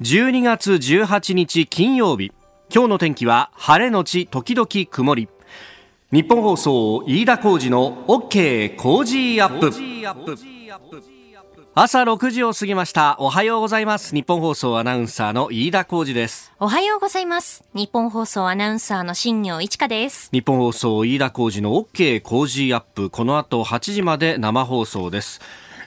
12月18日金曜日。今日の天気は晴れのち時々曇り。日本放送飯田浩二の OK 工事アップ。朝6時を過ぎました。おはようございます。日本放送アナウンサーの飯田浩二です。おはようございます。日本放送アナウンサーの新業一華です。日本放送飯田浩二の OK 工事アップ。この後8時まで生放送です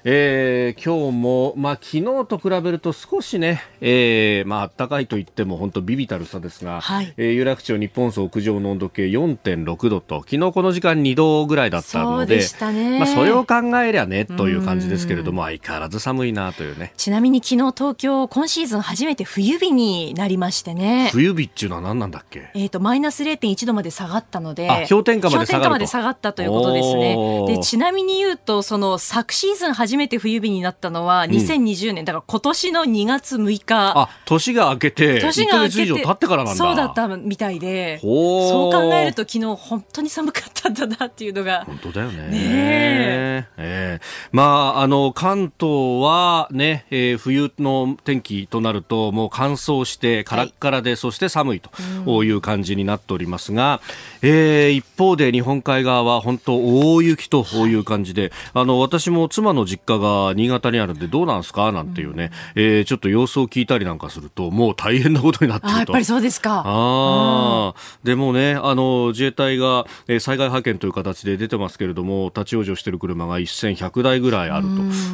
えー、今日も、まあ、昨日と比べると少しね、えー、まあ、暖かいと言っても本当ビビたる差ですが、はい、えー、有楽町日本総屋上の温度計4.6度と、昨日この時間2度ぐらいだったので、そね、まあ、それを考えりゃね、という感じですけれども、相変わらず寒いなというね。ちなみに昨日東京、今シーズン初めて冬日になりましてね。冬日っていうのは何なんだっけ？えっ、ー、と、マイナス0.1度まで下がったので、氷点下まで下がまで下がったということですね。で、ちなみに言うと、その昨シーズン初めて冬日になったのは2020年、うん、だから今年の2月6日。あ年が明けて年が明けて以上経ってからなんだ。そうだったみたいで。そう考えると昨日本当に寒かったんだなっていうのが。本当だよね。ねえ。ー、まああの関東はね、えー、冬の天気となるともう乾燥してカラッカラで、はい、そして寒いという感じになっておりますが、うん、えー、一方で日本海側は本当大雪という感じで、はい、あの私も妻の実家が新潟にあるんでどうなんですか？なんていうね、うん、えー、ちょっと様子を聞いたりなんかするともう大変なことになってると。やっぱりそうですか。あ、うん、でもねあの自衛隊が、えー、災害派遣という形で出てますけれども立ち往生している車が1100台ぐらいある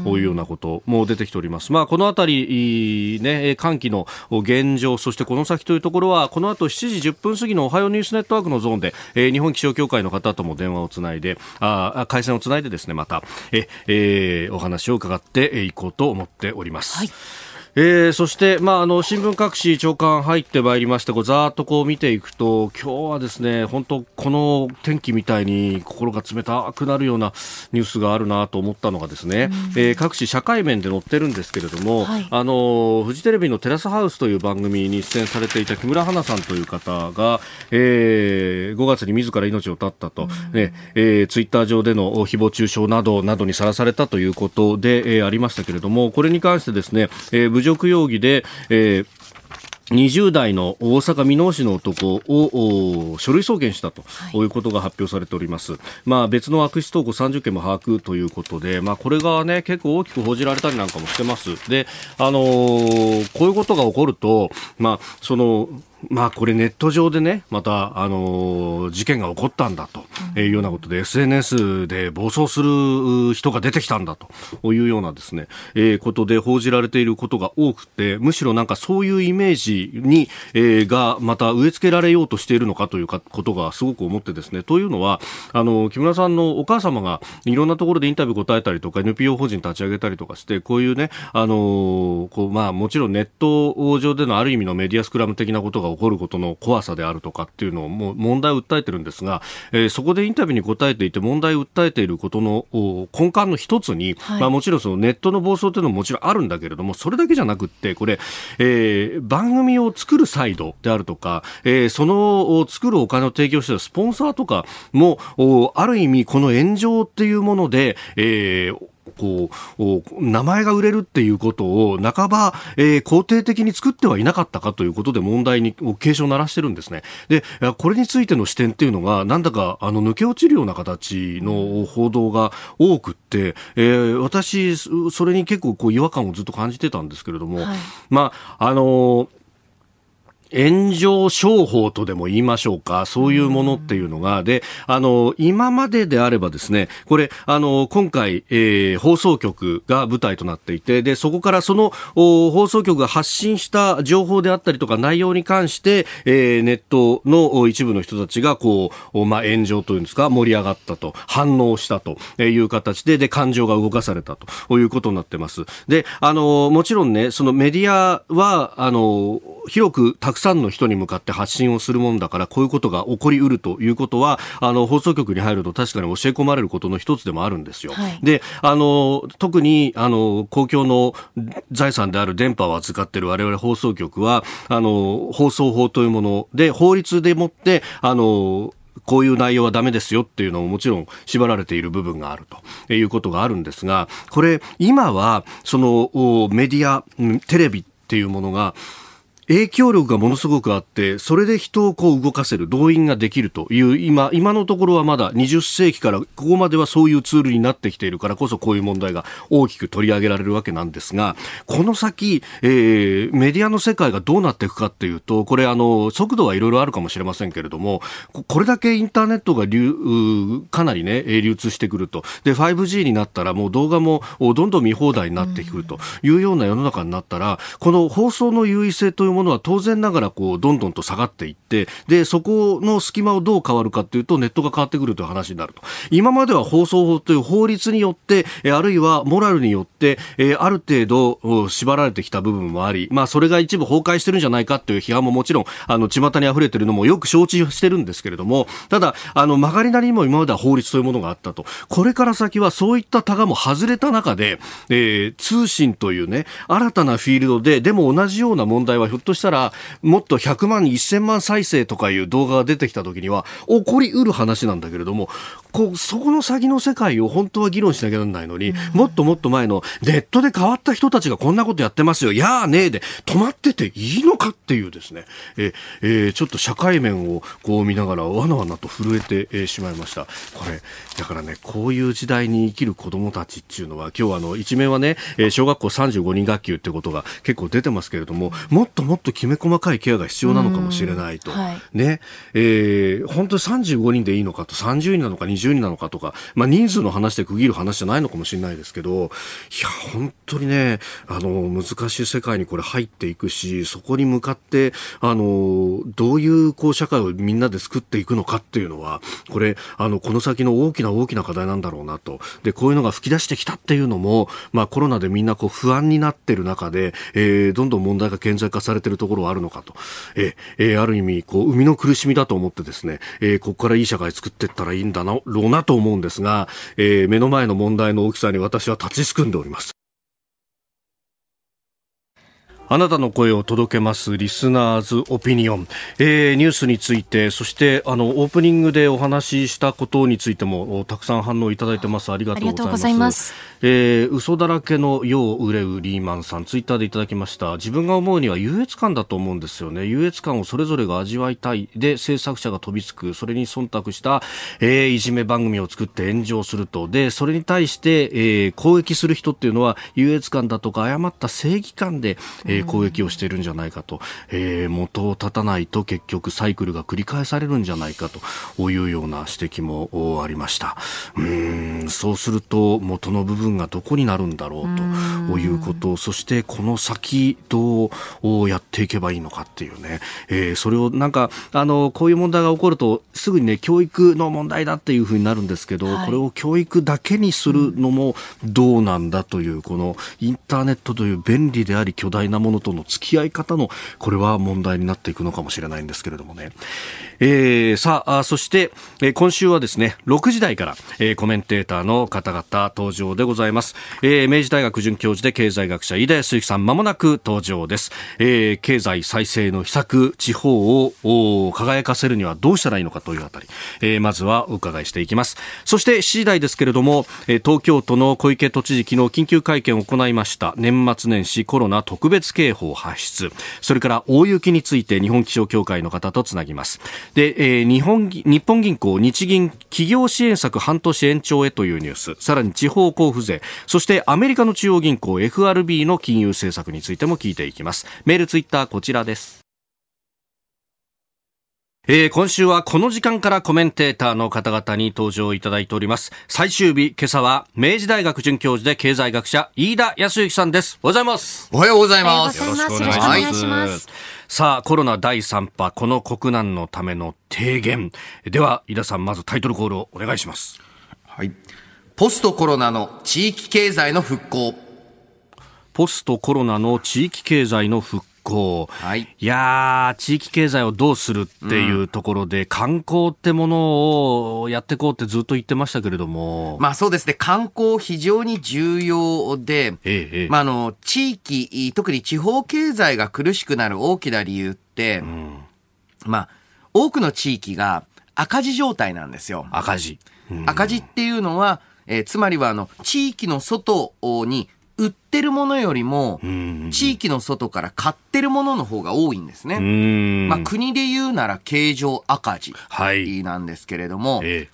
というようなことも出てきております、まあ、このあたり、ね、寒気の現状そしてこの先というところはこの後7時10分過ぎのおはようニュースネットワークのゾーンで、えー、日本気象協会の方とも電話をつないであ回線をつないでですねまたえ、えー、お話を伺っていこうと思っております。はいえー、そして、まあ、あの新聞各紙長官入ってまいりましてこうざーっとこう見ていくと今日はですね本当この天気みたいに心が冷たくなるようなニュースがあるなと思ったのがですね、えー、各紙社会面で載ってるんですけれども、はい、あのフジテレビのテラスハウスという番組に出演されていた木村花さんという方が、えー、5月に自ら命を絶ったと、ねえー、ツイッター上での誹謗中傷などなどにさらされたということで、えー、ありましたけれどもこれに関してですね、えー辱容疑で、えー20代の大阪箕面市の男を書類送検したということが発表されております。はい、まあ別の悪質投稿30件も把握ということで、まあこれがね結構大きく報じられたりなんかもしてます。で、あのー、こういうことが起こると、まあそのまあこれネット上でね、また、あのー、事件が起こったんだというようなことで、うん、SNS で暴走する人が出てきたんだというようなですね、えー、ことで報じられていることが多くて、むしろなんかそういうイメージに、えー、がまた植え付けられようとしているのかというかことがすごく思ってですね、というのは、あの、木村さんのお母様がいろんなところでインタビュー答えたりとか、NPO 法人立ち上げたりとかして、こういうね、あのこう、まあもちろんネット上でのある意味のメディアスクラム的なことが起こることの怖さであるとかっていうのをもう問題を訴えてるんですが、えー、そこでインタビューに答えていて問題を訴えていることの根幹の一つに、はい、まあ、もちろんそのネットの暴走というのももちろんあるんだけれどもそれだけじゃなくってこれ、えー、番組を作るサイドであるとか、えー、その作るお金を提供しているスポンサーとかもある意味この炎上っていうもので、えーこう、名前が売れるっていうことを半ば、えー、肯定的に作ってはいなかったかということで問題に警鐘を鳴らしてるんですね。で、これについての視点っていうのが、なんだか、あの、抜け落ちるような形の報道が多くって、えー、私、それに結構こう違和感をずっと感じてたんですけれども、はい、まあ、あの炎上商法とでも言いましょうか、そういうものっていうのが、で、あの、今までであればですね、これ、あの、今回、えー、放送局が舞台となっていて、で、そこからその放送局が発信した情報であったりとか内容に関して、えー、ネットの一部の人たちが、こう、まあ、炎上というんですか、盛り上がったと、反応したという形で、で、感情が動かされたということになってます。で、あの、もちろんね、そのメディアは、あの、広くたくさんの人に向かって発信をするもんだからこういうことが起こりうるということはあの放送局に入ると確かに教え込まれることの一つでもあるんですよ。はい、であの特にあの公共の財産である電波を扱っている我々放送局はあの放送法というもので法律でもってあのこういう内容はダメですよっていうのももちろん縛られている部分があるということがあるんですが、これ今はそのメディア、テレビっていうものが影響力がものすごくあって、それで人をこう動かせる、動員ができるという、今、今のところはまだ20世紀からここまではそういうツールになってきているからこそこういう問題が大きく取り上げられるわけなんですが、この先、えー、メディアの世界がどうなっていくかっていうと、これあの、速度はいろいろあるかもしれませんけれども、これだけインターネットが流、かなりね、流通してくると。で、5G になったらもう動画もどんどん見放題になってくるというような世の中になったら、この放送の優位性というものは当然ながらこうどんどんと下がっていってでそこの隙間をどう変わるかというとネットが変わってくるという話になると。今までは放送法という法律によってあるいはモラルによってある程度縛られてきた部分もあり、まあ、それが一部崩壊してるんじゃないかという批判ももちろんあの巷に溢れてるのもよく承知してるんですけれどもただあの曲がりなりにも今までは法律というものがあったと。これから先はそういったタガも外れた中で、えー、通信というね新たなフィールドででも同じような問題はひょっとしたらもっと100万、1000万再生とかいう動画が出てきた時には起こりうる話なんだけれどもこうそこの先の世界を本当は議論しなきゃならないのに、もっともっと前のネットで変わった人たちがこんなことやってますよ、やあねえで止まってていいのかっていうですね、ええー、ちょっと社会面をこう見ながらわなわなと震えて、えー、しまいました。これだからねこういう時代に生きる子どもたちっていうのは今日はあの一面はね、えー、小学校35人学級ってことが結構出てますけれどももっともっときめ細かいケアが必要なのかもしれないと、はい、ね。えー、本当に35人でいいのかと30人なのか20人なのかとか、まあ、人数の話で区切る話じゃないのかもしれないですけどいや本当にねあの難しい世界にこれ入っていくしそこに向かってあのどういうこう社会をみんなで作っていくのかっていうのはこれあのこの先の大きな大きな課題なんだろうなと。でこういうのが吹き出してきたっていうのも、まあ、コロナでみんなこう不安になってる中で、えー、どんどん問題が顕在化されてるところはあるのかと、えー、ある意味こう生みの苦しみだと思ってですね、えー、ここからいい社会作っていったらいいんだなろうなと思うんですが、えー、目の前の問題の大きさに私は立ちすくんでおります。あなたの声を届けますリスナーズオピニオン、えー、ニュースについてそしてあのオープニングでお話ししたことについてもたくさん反応いただいてます。ありがとうございます。えー、嘘だらけの世を憂うリーマンさん。ツイッターでいただきました。自分が思うには優越感だと思うんですよね。優越感をそれぞれが味わいたい。で制作者が飛びつく。それに忖度した、えー、いじめ番組を作って炎上すると。でそれに対して、えー、攻撃する人っていうのは優越感だとか誤った正義感で、えーえー、攻撃をしているんじゃないかと、えー、元を絶たないと結局サイクルが繰り返されるんじゃないかと。いうような指摘もありました。うんそうすると元の部分がどこになるんだろうと。いうこと。そしてこの先どうやっていけばいいのかっていうね、えー、それをなんかあのこういう問題が起こるとすぐにね教育の問題だっていうふうになるんですけど、はい、これを教育だけにするのもどうなんだというこのインターネットという便利であり巨大なものとの付き合い方のこれは問題になっていくのかもしれないんですけれどもね。えー、さあ、そして、えー、今週はですね、6時台から、えー、コメンテーターの方々登場でございます。えー、明治大学准教授で経済学者、飯田康之さん、まもなく登場です。えー、経済再生の秘策、地方を輝かせるにはどうしたらいいのかというあたり、えー、まずはお伺いしていきます。そして7時台ですけれども、えー、東京都の小池都知事、昨日緊急会見を行いました。年末年始コロナ特別警報発出。それから大雪について日本気象協会の方とつなぎます。で、えー、日本日本銀行、日銀企業支援策半年延長へというニュース、さらに地方交付税、そしてアメリカの中央銀行 FRB の金融政策についても聞いていきます。メール、ツイッター、こちらです。えー、今週はこの時間からコメンテーターの方々に登場いただいております。最終日、今朝は明治大学准教授で経済学者、飯田康之さんです。おはようございます。おはようございます。よろしくお願いします。さあ、コロナ第3波、この国難のための提言。では、飯田さん、まずタイトルコールをお願いします。はい。ポストコロナの地域経済の復興。ポストコロナの地域経済の復興、はい、いや地域経済をどうするっていうところで、うん、観光ってものをやっていこうってずっと言ってましたけれども。まあそうですね、観光非常に重要で、ええ、まああの、地域、特に地方経済が苦しくなる大きな理由って、うん、まあ、多くの地域が赤字状態なんですよ。赤字。うん、赤字っていうのは、えー、つまりはあの、地域の外に売ってるものよりも、地域の外から買ってるものの方が多いんですね。まあ、国で言うなら経常赤字なんですけれども、はいええ、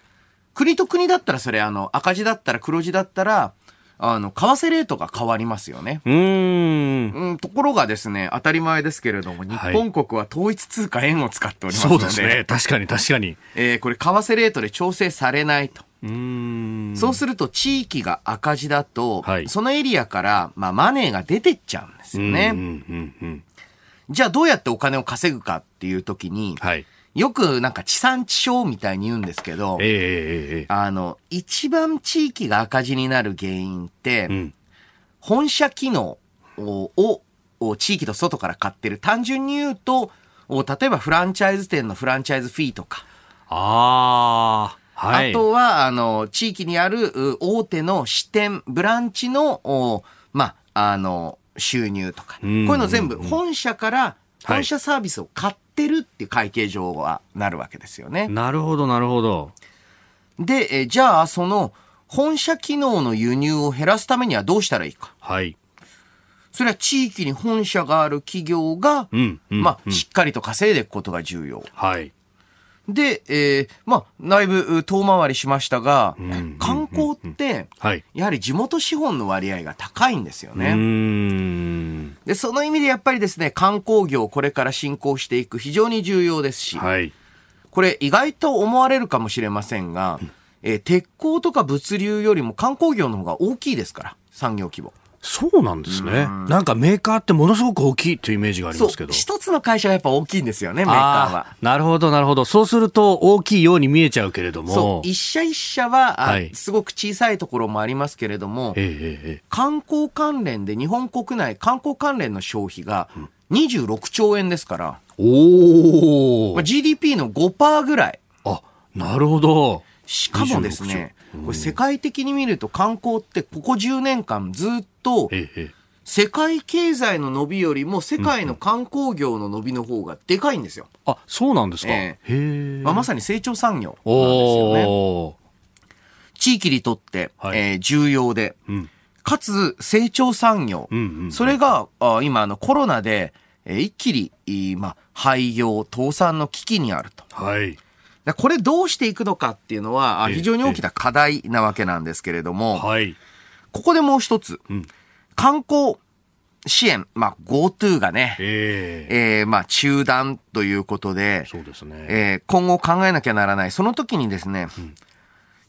国と国だったらそれあの赤字だったら黒字だったら、あの、為替レートが変わりますよね。うん。ところがですね、当たり前ですけれども、日本国は統一通貨円を使っておりますので、はい、そうですね。確かに確かに。えー、これ、為替レートで調整されないと。そうすると地域が赤字だと、はい、そのエリアから、まあ、マネーが出てっちゃうんですよね。じゃあどうやってお金を稼ぐかっていう時に、はい、よくなんか地産地消みたいに言うんですけど、えー、あの、一番地域が赤字になる原因って、うん、本社機能をを地域の外から買ってる。単純に言うと、例えばフランチャイズ店のフランチャイズフィーとか。ああ。はい、あとは、あの、地域にある大手の支店、ブランチの、まあ、あの、収入とか。こういうの全部、本社から、本社サービスを買ってるっていう会計上はなるわけですよね。なるほど、なるほど。で、えじゃあ、その、本社機能の輸入を減らすためにはどうしたらいいか。はい。それは地域に本社がある企業が、うんうん、まあ、しっかりと稼いでいくことが重要。はい。で、えー、まあ、だいぶ遠回りしましたが、うん、観光って、はい、やはり地元資本の割合が高いんですよね。で、その意味でやっぱりですね、観光業これから進行していく非常に重要ですし、はい、これ意外と思われるかもしれませんが、えー、鉄鋼とか物流よりも観光業の方が大きいですから、産業規模。そうなんですね。んなんかメーカーってものすごく大きいというイメージがありますけど。一つの会社がやっぱ大きいんですよね、メーカーは。なるほど、なるほど。そうすると大きいように見えちゃうけれども。そう、一社一社は、はい、すごく小さいところもありますけれども、ええ、観光関連で日本国内観光関連の消費が26兆円ですから、おお、まあ、GDP の5%ぐらい。あ、なるほど。しかもですね、これ世界的に見ると観光ってここ10年間ずっと、ええ世界経済の伸びよりも世界の観光業の伸びの方がでかいんですよ。あ、そうなんですか？えー、まあ、まさに成長産業なんですよね。地域にとって、はい、えー、重要で、うん、かつ成長産業。うんうんうん、それがあ今あのコロナで、えー、一気に、まあ、廃業、倒産の危機にあると。はい。これどうしていくのかっていうのは非常に大きな課題なわけなんですけれども、はい、ここでもう一つ、うん観光支援、まあ、GoTo がね、えー、えー、まあ、中断ということで、そうですね。えー、今後考えなきゃならない。その時にですね、うん、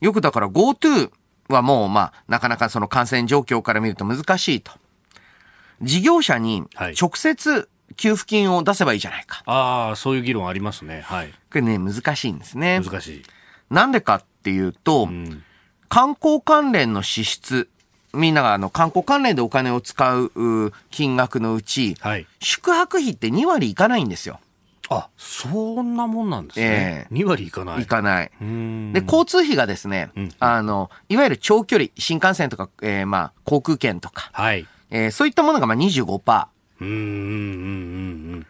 よくだから GoTo はもう、まあ、なかなかその感染状況から見ると難しいと。事業者に直接給付金を出せばいいじゃないか。はい、ああ、そういう議論ありますね。はい。これね、難しいんですね。難しい。なんでかっていうと、うん、観光関連の支出みんながあの観光関連でお金を使う金額のうち、はい、宿泊費って2割いかないんですよ。あ、そんなもんなんですね。えー、2割いかない。いかない。で、交通費がですね、うん、あの、いわゆる長距離、新幹線とか、えー、まあ、航空券とか、はい。えー、そういったものがまあ25%。うん、うん、うん、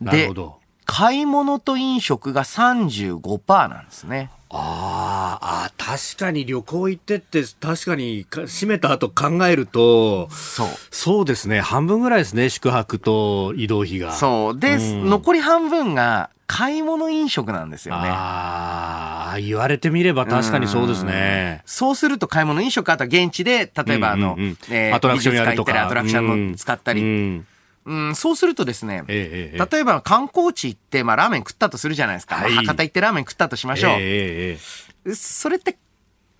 うん。なるほど。買い物と飲食が35%なんですね。ああ、確かに旅行行ってって確かに閉めた後考えると、そう。そうですね。半分ぐらいですね。宿泊と移動費が。そう。で、うん、残り半分が買い物飲食なんですよね。ああ、言われてみれば確かにそうですね。うそうすると買い物飲食、あと現地で、例えばあの、うんうんうんえー、アトラクションやるとか。アトラクションの使ったり。うんうん、そうするとですね、ええ、例えば観光地行って、まあラーメン食ったとするじゃないですか。はい、博多行ってラーメン食ったとしましょう。え、それって、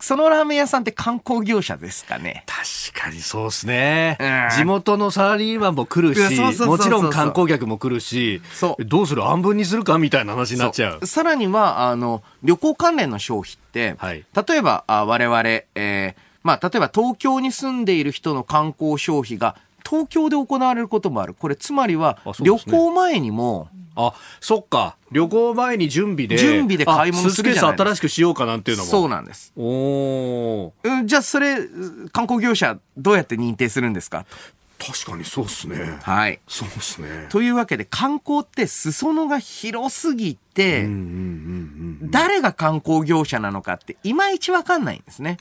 そのラーメン屋さんって観光業者ですかね。確かにそうですね、うん、地元のサラリーマンも来るし、もちろん観光客も来るし、そう。どうする？半分にするかみたいな話になっちゃう。さらには、あの、旅行関連の消費って、はい、例えば、あ我々、えー、まあ、例えば東京に住んでいる人の観光消費が東京で行われることもある。これ、つまりは、旅行前にも、あ、そっか。旅行前に準備で。準備で買い物するじゃないですか。新しくしようかなんていうのも。そうなんです。おじゃあ、それ、観光業者、どうやって認定するんですか？確かにそうっすね。はい。そうっすね。というわけで、観光って裾野が広すぎて、誰が観光業者なのかって、いまいちわかんないんですね。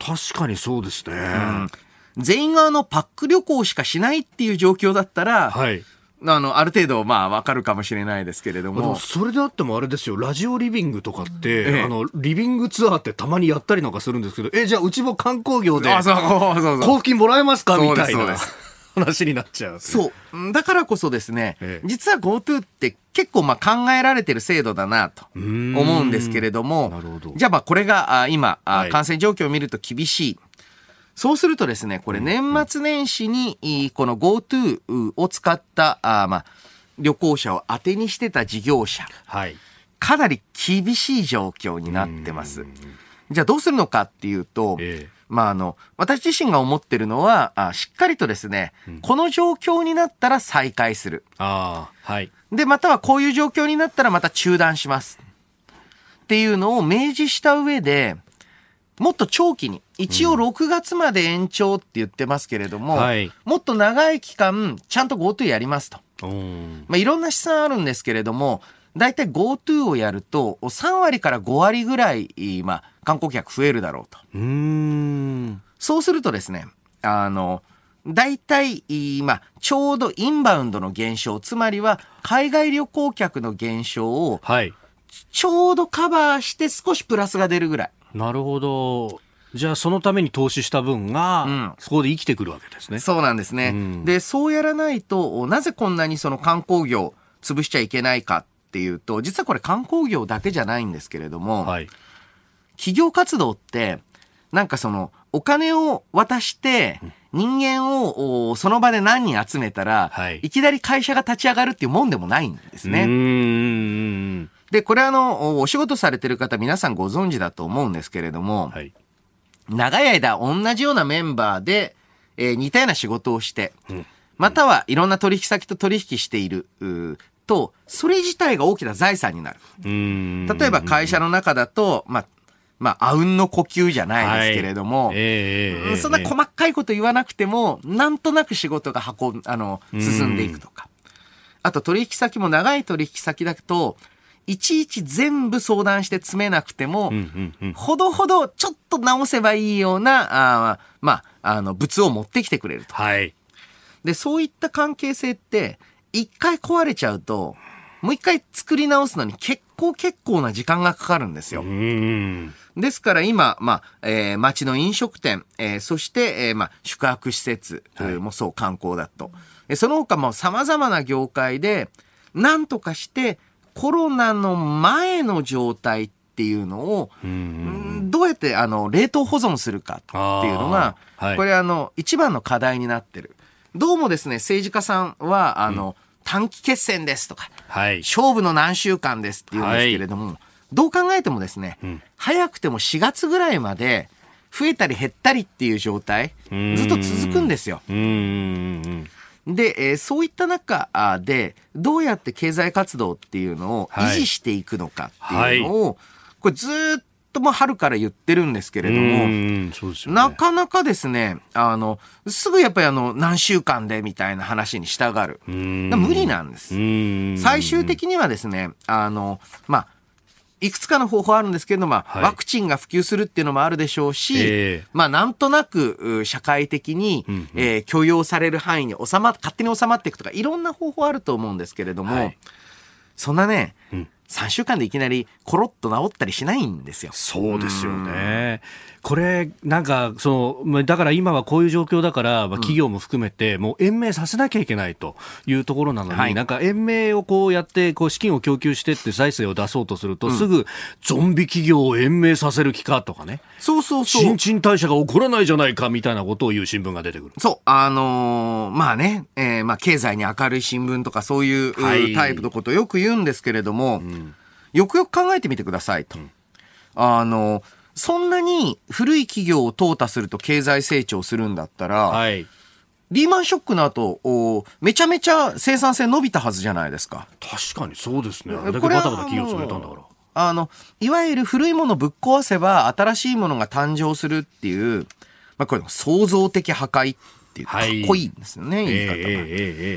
確かにそうですね。うん全員があのパック旅行しかしないっていう状況だったら、はい、あの、ある程度、まあ、わかるかもしれないですけれども。それであってもあれですよ、ラジオリビングとかって、ええ、あの、リビングツアーってたまにやったりなんかするんですけど、え、じゃあうちも観光業で、交付金もらえますか？みたいな。話になっちゃう、そう。だからこそですね、ええ、実は GoTo って結構まあ考えられてる制度だなと思うんですけれども、ど。じゃあまあこれが今、はい、感染状況を見ると厳しい。そうするとですね、これ年末年始に、この GoTo を使った、あまあ、旅行者を当てにしてた事業者、はい、かなり厳しい状況になってます。じゃあどうするのかっていうと、えー、まああの、私自身が思ってるのは、あしっかりとですね、うん、この状況になったら再開する。あはい。で、またはこういう状況になったらまた中断します。っていうのを明示した上で、もっと長期に、一応6月まで延長って言ってますけれども、うんはい、もっと長い期間、ちゃんと GoTo やりますと。まあ、いろんな試算あるんですけれども、大体 GoTo をやると、3割から5割ぐらい、まあ、観光客増えるだろうと。うそうするとですね、あの、大体、まあ、ちょうどインバウンドの減少、つまりは海外旅行客の減少を、はい、ちょうどカバーして少しプラスが出るぐらい。なるほど。じゃあそのために投資した分が、うん、そこで生きてくるわけですね。そうなんですね。うん、で、そうやらないと、なぜこんなにその観光業潰しちゃいけないかっていうと、実はこれ観光業だけじゃないんですけれども、はい、企業活動って、なんかその、お金を渡して、人間をその場で何人集めたら、はい、いきなり会社が立ち上がるっていうもんでもないんですね。で、これあの、お仕事されてる方皆さんご存知だと思うんですけれども、はい、長い間同じようなメンバーで、えー、似たような仕事をして、うん、またはいろんな取引先と取引している、と、それ自体が大きな財産になる。例えば会社の中だと、まあ、まあ、あうんの呼吸じゃないですけれども、はい。えー、そんな細かいこと言わなくても、なんとなく仕事が運あの、進んでいくとか。あと取引先も長い取引先だと、いちいち全部相談して詰めなくても、ほどほどちょっと直せばいいような、あまあ、あの、物を持ってきてくれると。はい。で、そういった関係性って、一回壊れちゃうと、もう一回作り直すのに結構結構な時間がかかるんですよ。ですから今、まあ、えー、街の飲食店、えー、そして、えー、まあ、宿泊施設もそう、観光だと。えその他も様々な業界で、なんとかして、コロナの前の状態っていうのを、どうやってあの冷凍保存するかっていうのが、はい、これあの一番の課題になってる。どうもですね、政治家さんは、あの、うん、短期決戦ですとか、はい、勝負の何週間ですって言うんですけれども、はい、どう考えてもですね、うん、早くても4月ぐらいまで増えたり減ったりっていう状態、ずっと続くんですよ。で、えー、そういった中で、どうやって経済活動っていうのを維持していくのかっていうのを、はい、これずっとも春から言ってるんですけれども、ね、なかなかですね、あの、すぐやっぱりあの、何週間でみたいな話に従う。無理なんです。最終的にはですね、あの、まあ、いくつかの方法あるんですけれども、まあ、ワクチンが普及するっていうのもあるでしょうし、えー、まあ、なんとなく、社会的に、うんうん、えー、許容される範囲に収ま、勝手に収まっていくとか、いろんな方法あると思うんですけれども、はい、そんなね、うん。3週間でいきなりコロッと治ったりしないんですよ。そうですよね。これ、なんか、その、だから今はこういう状況だから、まあ、企業も含めて、もう延命させなきゃいけないというところなのに、はい、なんか延命をこうやって、こう資金を供給してって財政を出そうとすると、うん、すぐゾンビ企業を延命させる気かとかね。そうそうそう。新陳代謝が起こらないじゃないかみたいなことを言う新聞が出てくる。そう。あのー、まあね、えー、まあ経済に明るい新聞とかそういう、はい、タイプのことをよく言うんですけれども、うんよくよく考えてみてくださいと。うん、あの、そんなに古い企業を淘汰すると経済成長するんだったら、はい、リーマンショックの後、おめちゃめちゃ生産性伸びたはずじゃないですか。確かにそうですね。あれだけバタバタ企業潰れたんだから。あの、いわゆる古いものぶっ壊せば新しいものが誕生するっていう、まあこれ創造的破壊っていうかっこいいんですよね、はい、言い方が、えー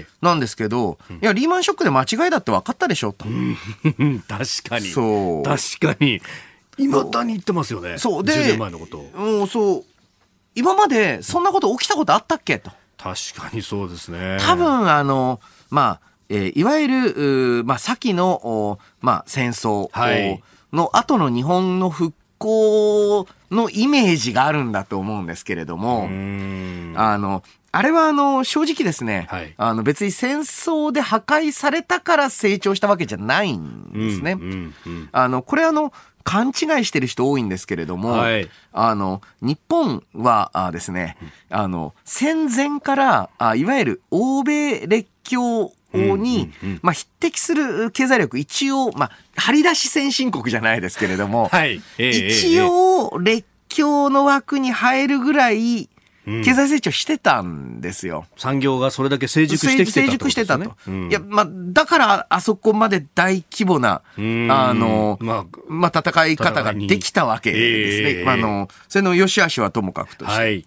えー、なんですけど、いやリーマンショックで間違いだって分かったでしょと。確かに。そう。確かにいまだに言ってますよね。そう。で10年前のこと。もうそう。今までそんなこと起きたことあったっけと。確かにそうですね。多分、あの、まあ、えー、いわゆる、まあ、先の、まあ、戦争の後の日本の復興のイメージがあるんだと思うんですけれども、あの、あれはあの、正直ですね、はい、あの別に戦争で破壊されたから成長したわけじゃないんですね。あの、これあの、勘違いしてる人多いんですけれども、はい、あの、日本はあですね、あの、戦前からあ、いわゆる欧米列強に、まあ、匹敵する経済力、一応、まあ、張り出し先進国じゃないですけれども、はい。えー、一応、列強の枠に入るぐらい、経済成長してたんですよ。産業がそれだけ成熟してきてた、ね、成熟してたと。うん、いや、まあ、だからあそこまで大規模な、あの、まあ、まあ、戦い方ができたわけですね。えー、あの、それの良し悪しはともかくとして。はい、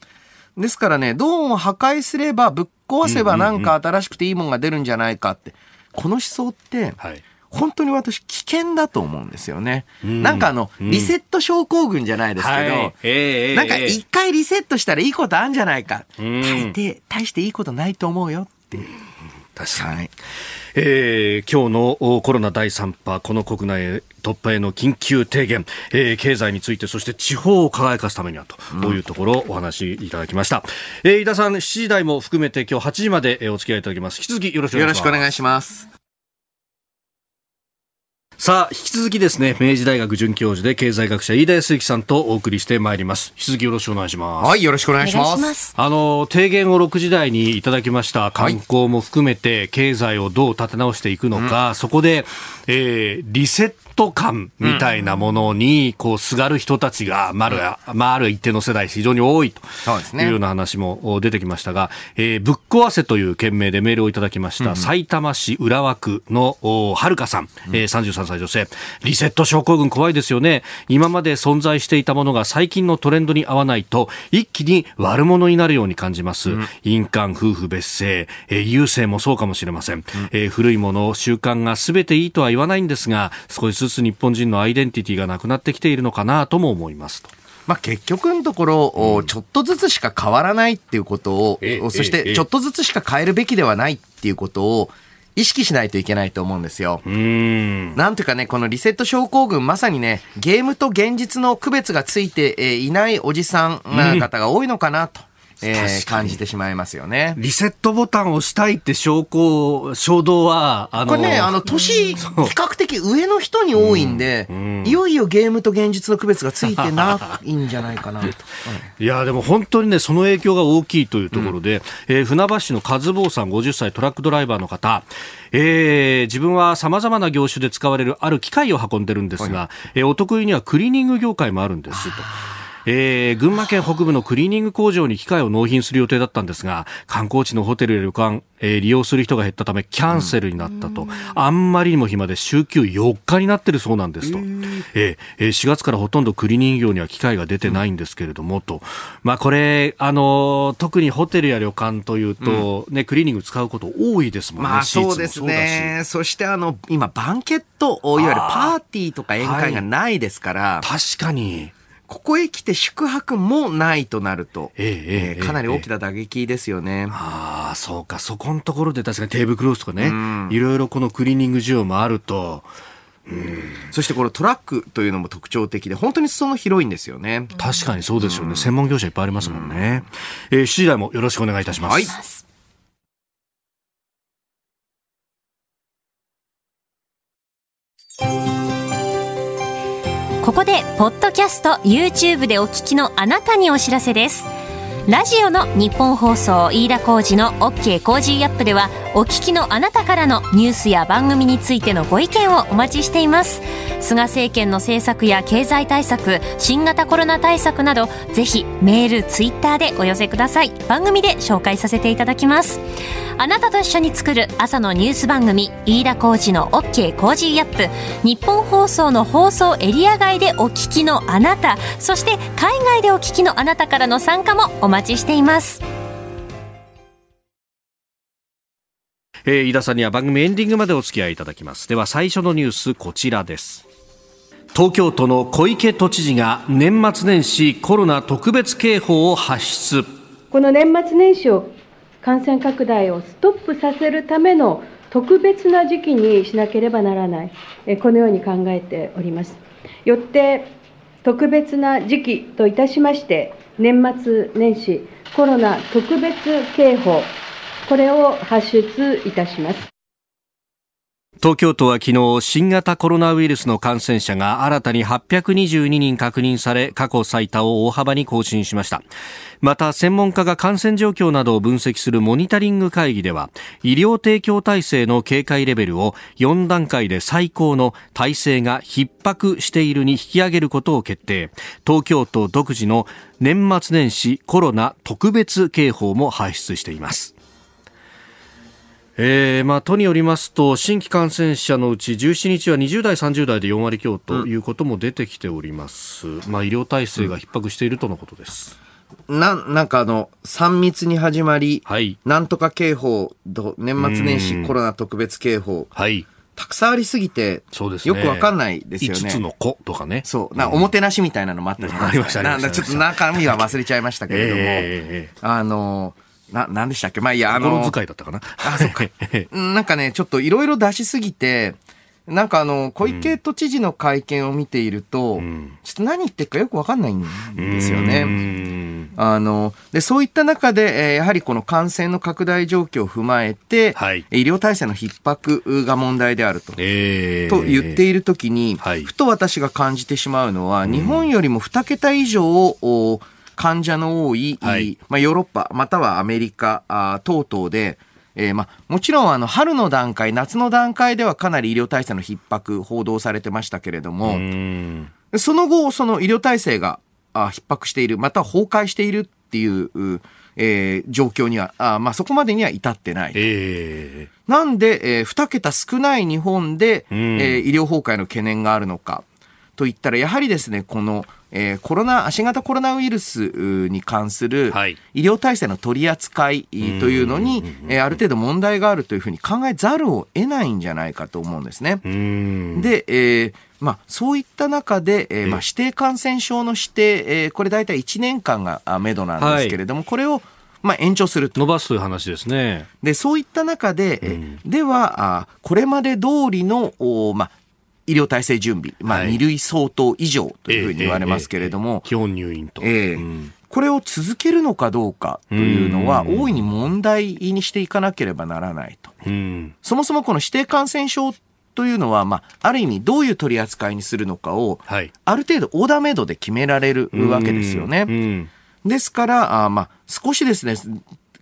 ですからね、ドーンを破壊すれば、ぶっ壊せばなんか新しくていいもんが出るんじゃないかって。この思想って、はい本当に私危険だと思うんですよね。うん、なんかあの、リセット症候群じゃないですけど、はいえー、なんか一回リセットしたらいいことあるんじゃないか。うん、大抵、大していいことないと思うよっていう。確かに。はい、えー、今日のコロナ第3波、この国内突破への緊急提言、えー、経済について、そして地方を輝かすためにはと、こういうところをお話しいただきました。えー、井田さん、7時台も含めて今日8時までお付き合いいただきます。引き続きよろしくお願いします。よろしくお願いします。さあ、引き続きですね、明治大学准教授で経済学者飯田康之さんとお送りしてまいります。引き続きよろしくお願いします。はい、よろしくお願いします。あの、提言を6時台にいただきました観光も含めて経済をどう立て直していくのか、うん、そこで、えー、リセット感みたいなものに、こう、すがる人たちが、まる、まあ、ある一定の世代非常に多いというような話も出てきましたが、えー、ぶっ壊せという件名でメールをいただきました、埼玉市浦和区のはるかさん、えー、33歳女性、リセット症候群怖いですよね。今まで存在していたものが最近のトレンドに合わないと、一気に悪者になるように感じます。うん、印鑑、夫婦別姓、えー、郵政もそうかもしれません。うん、えー、古いもの、習慣が全ていいとは言わないんですが、少しずつ日本人のアイデンティティがなくなってきているのかなとも思いますと。まあ、結局のところ、うん、ちょっとずつしか変わらないっていうことを、そしてちょっとずつしか変えるべきではないっていうことを、意識しないといけないと思うんですよ。んなんていうかね、このリセット症候群、まさにね、ゲームと現実の区別がついていないおじさんな方が多いのかなと。えー、感じてしまいますよね。リセットボタンを押したいって証拠、衝動は、あのこれね、あの、年、比較的上の人に多いんで、うん。うん、いよいよゲームと現実の区別がついてないんじゃないかなと。い。や、でも本当にね、その影響が大きいというところで、うん、えー、船橋市の和坊さん50歳トラックドライバーの方、えー、自分は様々な業種で使われるある機械を運んでるんですが、はい、えー、お得意にはクリーニング業界もあるんですと。えー、群馬県北部のクリーニング工場に機械を納品する予定だったんですが、観光地のホテルや旅館、えー、利用する人が減ったためキャンセルになったと、うん、あんまりにも暇で週休4日になってるそうなんですと、えー、4月からほとんどクリーニング業には機会が出てないんですけれども、うん、と、まあ、これ、あの特にホテルや旅館というと、うん、ね、クリーニング使うこと多いですもんね。まあ、そうですね。そしてあの、今、バンケット、いわゆるパーティーとか宴会がないですから、はい、確かに。ここへ来て宿泊もないとなると、えええー、かなり大きな打撃ですよね。ああ、そうか。そこのところで確かにテーブルクロスとかね、いろいろこのクリーニング需要もあると、うん、そしてこのトラックというのも特徴的で、本当に裾野広いんですよね。確かにそうですよね。うん、専門業者いっぱいありますもんね。うん、えー、7時台もよろしくお願いいたします。はいここでポッドキャスト YouTube でお聞きのあなたにお知らせです。ラジオのニッポン放送飯田浩司の OK コージーアップではお聞きのあなたからのニュースや番組についてのご意見をお待ちしています。菅政権の政策や経済対策新型コロナ対策などぜひメールツイッターでお寄せください。番組で紹介させていただきます。あなたと一緒に作る朝のニュース番組飯田浩二の OK コージーアップ。日本放送の放送エリア外でお聞きのあなたそして海外でお聞きのあなたからの参加もお待ちしています。えー、飯田さんには番組エンディングまでお付き合いいただきます。では最初のニュースこちらです。東京都の小池都知事が年末年始コロナ特別警報を発出。この年末年始を感染拡大をストップさせるための特別な時期にしなければならない、このように考えております。よって、特別な時期といたしまして、年末年始コロナ特別警報、これを発出いたします。東京都は昨日新型コロナウイルスの感染者が新たに822人確認され過去最多を大幅に更新しました。また専門家が感染状況などを分析するモニタリング会議では医療提供体制の警戒レベルを4段階で最高の体制が逼迫しているに引き上げることを決定。東京都独自の年末年始コロナ特別警報も発出しています。えーまあ、都によりますと新規感染者のうち17日は20代、30代で4割強ということも出てきております、うん、まあ、医療体制が逼迫しているとのことです。ななんかあの3密に始まり、はい、なんとか警報年末年始コロナ特別警報、はい、たくさんありすぎて、そうです、ね、よくわかんないですよね。5つの子とかね。そう。な、おもてなしみたいなのもあったじゃないですか。うん、ありました、ちょっと中身は忘れちゃいましたけれども、えー、あのーな、なんでしたっけ？まあいや、あの。心遣いだったかな。あ、そっか。なんかね、ちょっといろいろ出しすぎて、なんかあの、小池都知事の会見を見ていると、うん、ちょっと何言ってるかよくわかんないんですよね。あの、で、そういった中で、えー、やはりこの感染の拡大状況を踏まえて、はい、医療体制の逼迫が問題であると、えー、と言っているときに、はい、ふと私が感じてしまうのは、日本よりも2桁以上を、患者の多い、はい、まあ、ヨーロッパ、またはアメリカあ等々で、えー、まあ、もちろんあの春の段階、夏の段階ではかなり医療体制の逼迫、報道されてましたけれども、その後、その医療体制があ逼迫している、または崩壊しているっていう、えー、状況には、あまあ、そこまでには至ってない。えー、なんで、えー、2桁少ない日本で、えー、医療崩壊の懸念があるのか。といったら、やはりですね、この、えー、コロナ、新型コロナウイルスに関する医療体制の取り扱いというのに、えー、ある程度問題があるというふうに考えざるを得ないんじゃないかと思うんですね。で、えーまあ、そういった中で、えーまあ、指定感染症の指定、えー、これ大体1年間がめどなんですけれども、はい、これをまあ、延長する伸ばすという話ですね。で、そういった中で、うん、では、あこれまで通りの、おまあ、医療体制準備、まあ、2類相当以上というふうに言われますけれども、基本入院と。ええ。これを続けるのかどうかというのは、大いに問題にしていかなければならないと。そもそもこの指定感染症というのは、まあ、ある意味どういう取り扱いにするのかを、はい、ある程度オーダーメイドで決められるわけですよね。ですから、あまあ、少しですね、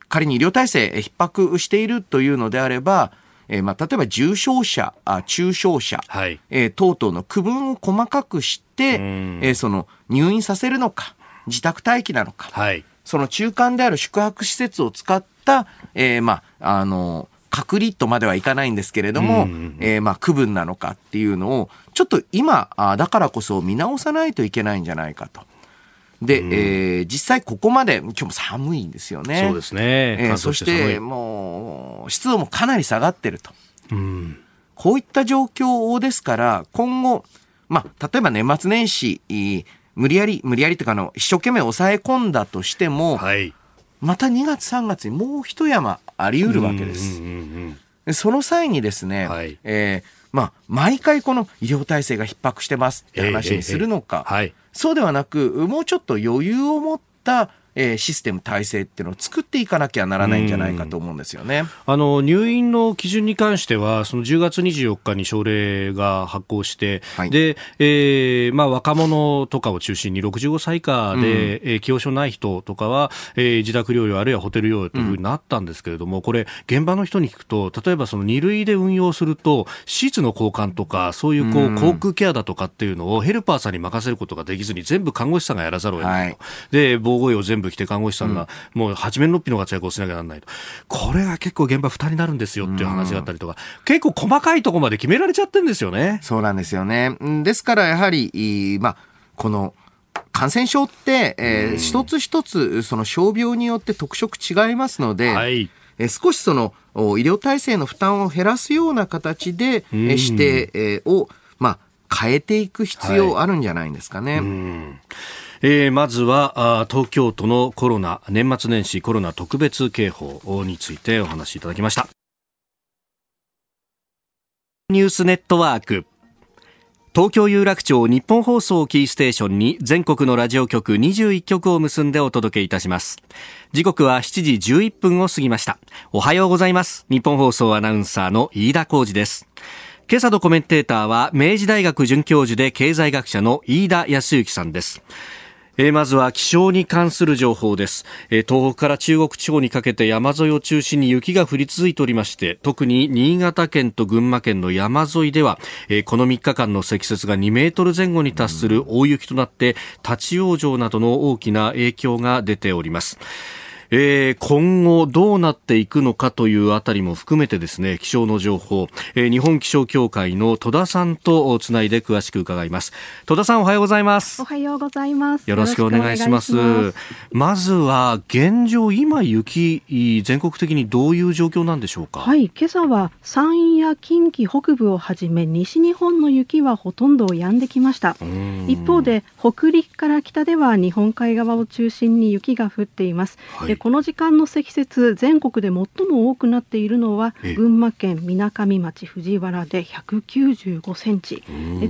仮に医療体制逼迫しているというのであれば、えー、まあ、例えば重症者、あ中症者、はい、えー、等々の区分を細かくして、えー、その入院させるのか、自宅待機なのか、はい、その中間である宿泊施設を使った、えー、まあ、あの、隔離とまではいかないんですけれども、えー、まあ区分なのかっていうのを、ちょっと今あ、だからこそ見直さないといけないんじゃないかと。で、うん、えー、実際ここまで、今日も寒いんですよね。そうですね。えー、そしてもう、湿度もかなり下がってると。うん、こういった状況ですから、今後、まあ、例えば年末年始、無理やり、無理やりというかの、一生懸命抑え込んだとしても、はい、また2月3月にもう一山あり得るわけです。その際にですね、はい、えー、まあ、毎回この医療体制が逼迫してますって話にするのか、えーえーはい、そうではなく、もうちょっと余裕を持ったえー、システム体制っていうのを作っていかなきゃならないんじゃないかと思うんですよね。あの入院の基準に関してはその10月24日に省令が発行して、はい、で、えー、まあ若者とかを中心に65歳以下で、うん、えー、既往症ない人とかは、えー、自宅療養あるいはホテル療養というふうになったんですけれども、うん、これ現場の人に聞くと例えばその2類で運用すると施設の交換とかそういうこう、航空ケアだとかっていうのをヘルパーさんに任せることができずに全部看護師さんがやらざるを得ないと、はい、で防護医を全部部来て看護師さんが、もう八面六臂の活躍をしなきゃならないと。これが結構現場負担になるんですよっていう話があったりとか、結構細かいところまで決められちゃってるんですよね。そうなんですよね。ですからやはり、まあ、この、感染症って、えー、一つ一つその傷病によって特色違いますので、はい、え少しその医療体制の負担を減らすような形で、指定、えを、まあ、変えていく必要あるんじゃないんですかね。はいえー、まずは東京都のコロナ年末年始コロナ特別警報についてお話しいただきましたニュースネットワーク東京有楽町日本放送キーステーションに全国のラジオ局21局を結んでお届けいたします。時刻は7時11分を過ぎました。おはようございます。日本放送アナウンサーの飯田浩二です。今朝のコメンテーターは明治大学准教授で経済学者の飯田康之さんです。えー、まずは気象に関する情報です、えー、東北から中国地方にかけて山沿いを中心に雪が降り続いておりまして特に新潟県と群馬県の山沿いでは、えー、この3日間の積雪が2メートル前後に達する大雪となって立ち往生などの大きな影響が出ております。えー、今後どうなっていくのかというあたりも含めてですね、気象の情報、えー、日本気象協会の戸田さんとつないで詳しく伺います。戸田さんおはようございます。おはようございます。よろしくお願いします。ますまずは現状、今雪、全国的にどういう状況なんでしょうか？はい、今朝は山陰や近畿北部をはじめ西日本の雪はほとんど止んできました。一方で北陸から北では日本海側を中心に雪が降っています。はいこの時間の積雪全国で最も多くなっているのは群馬県みなかみ町藤原で195センチ。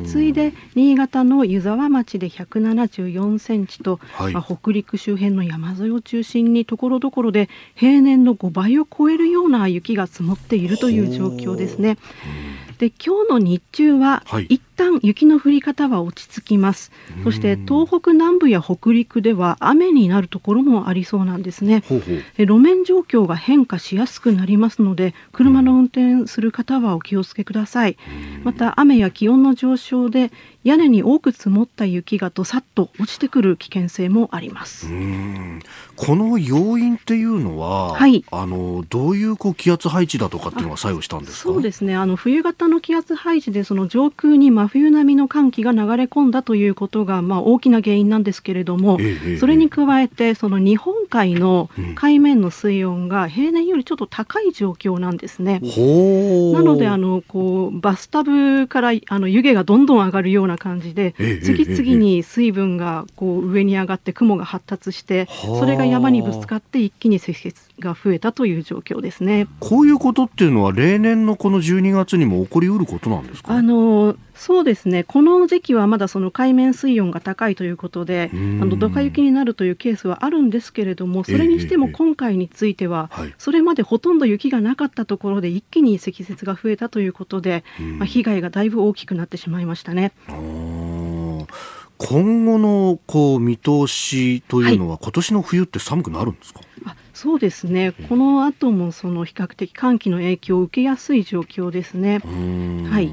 次いで新潟の湯沢町で174センチと、はい、まあ、北陸周辺の山沿いを中心にところどころで平年の5倍を超えるような雪が積もっているという状況ですね。で今日の日中は、はい、一旦雪の降り方は落ち着きます。そして東北南部や北陸では雨になるところもありそうなんですね。路面状況が変化しやすくなりますので車の運転する方はお気をつけください。また雨や気温の上昇で屋根に多く積もった雪がどさっと落ちてくる危険性もありますこの要因っていうのは、はい、あのどういうこう気圧配置だとかっていうのが作用したんですか？そうですね。あの冬型の気圧配置でその上空に真冬並みの寒気が流れ込んだということが、まあ、大きな原因なんですけれども、ええ、それに加えてその日本海の海面の水温が平年よりちょっと高い状況なんですね。なのであのこうバスタブからあの湯気がどんどん上がるような感じで、次々に水分がこう上に上がって雲が発達してそれが山にぶつかって一気に積雪が増えたという状況ですね。こういうことっていうのは例年のこの12月にも起こりうることなんですか？あのそうですね、この時期はまだその海面水温が高いということで、あのドカ雪になるというケースはあるんですけれども、それにしても今回については、それまでほとんど雪がなかったところで一気に積雪が増えたということで、まあ、被害がだいぶ大きくなってしまいましたね。今後のこう見通しというのは、はい、今年の冬って寒くなるんですか？あそうですね、この後もその比較的寒気の影響を受けやすい状況ですね。はい。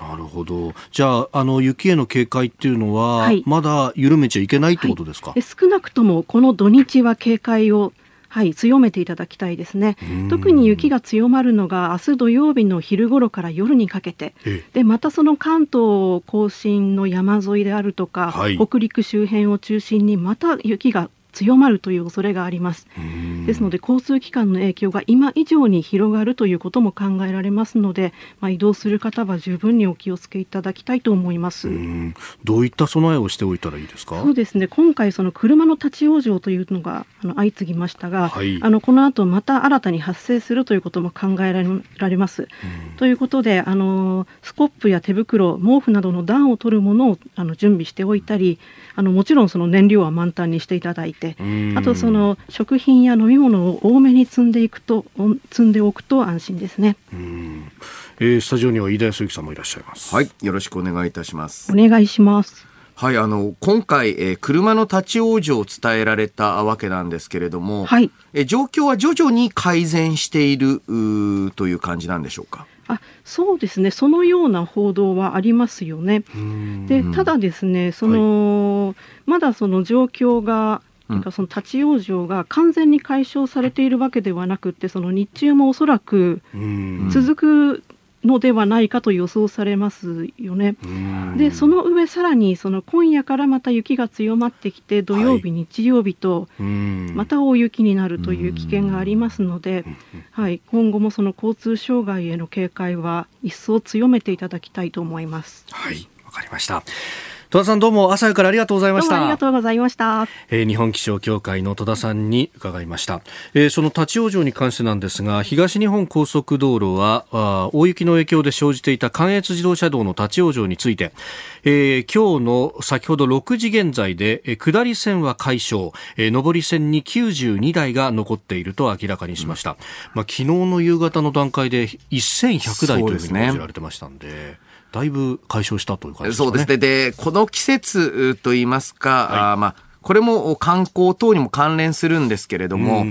なるほど。じゃあ、あの雪への警戒っていうのは、はい、まだ緩めちゃいけないってことですか、はい、少なくともこの土日は警戒をはい、強めていただきたいですね。特に雪が強まるのが明日土曜日の昼頃から夜にかけて、でまたその関東甲信の山沿いであるとか、はい、北陸周辺を中心にまた雪が強まるという恐れがあります。ですので交通機関の影響が今以上に広がるということも考えられますので、まあ、移動する方は十分にお気をつけいただきたいと思います。どういった備えをしておいたらいいですか？そうですね。今回その車の立ち往生というのがあの相次ぎましたが、はい、あのこの後また新たに発生するということも考えられます。ということであのスコップや手袋毛布などの暖を取るものをあの準備しておいたりあのもちろんその燃料は満タンにしていただいてあとその食品や飲み物を多めに積んでいくと積んでおくと安心ですね。えー、スタジオには飯田康之さんもいらっしゃいます。はい、よろしくお願いいたします。お願いします。はい、あの今回、えー、車の立ち往生を伝えられたわけなんですけれども、はい、えー、状況は徐々に改善しているという感じなんでしょうか？あそうですねそのような報道はありますよね。でただですねその、はい、まだその状況がその立ち往生が完全に解消されているわけではなくてその日中もおそらく続くのではないかと予想されますよね。でその上さらにその今夜からまた雪が強まってきて土曜日、はい、日曜日とまた大雪になるという危険がありますので、はい、今後もその交通障害への警戒は一層強めていただきたいと思います。はい。わかりました戸田さんどうも朝からありがとうございました。ありがとうございました、えー、日本気象協会の戸田さんに伺いました、えー、その立ち往生に関してなんですが東日本高速道路はあ大雪の影響で生じていた関越自動車道の立ち往生について、えー、今日の先ほど6時現在で、えー、下り線は解消、えー、上り線に92台が残っていると明らかにしました、うん、まあ、昨日の夕方の段階で1100台というふうに報じられてましたんでだいぶ解消したという感じですね。そうですね。で、この季節といいますか、はい、あまあ、これも観光等にも関連するんですけれども、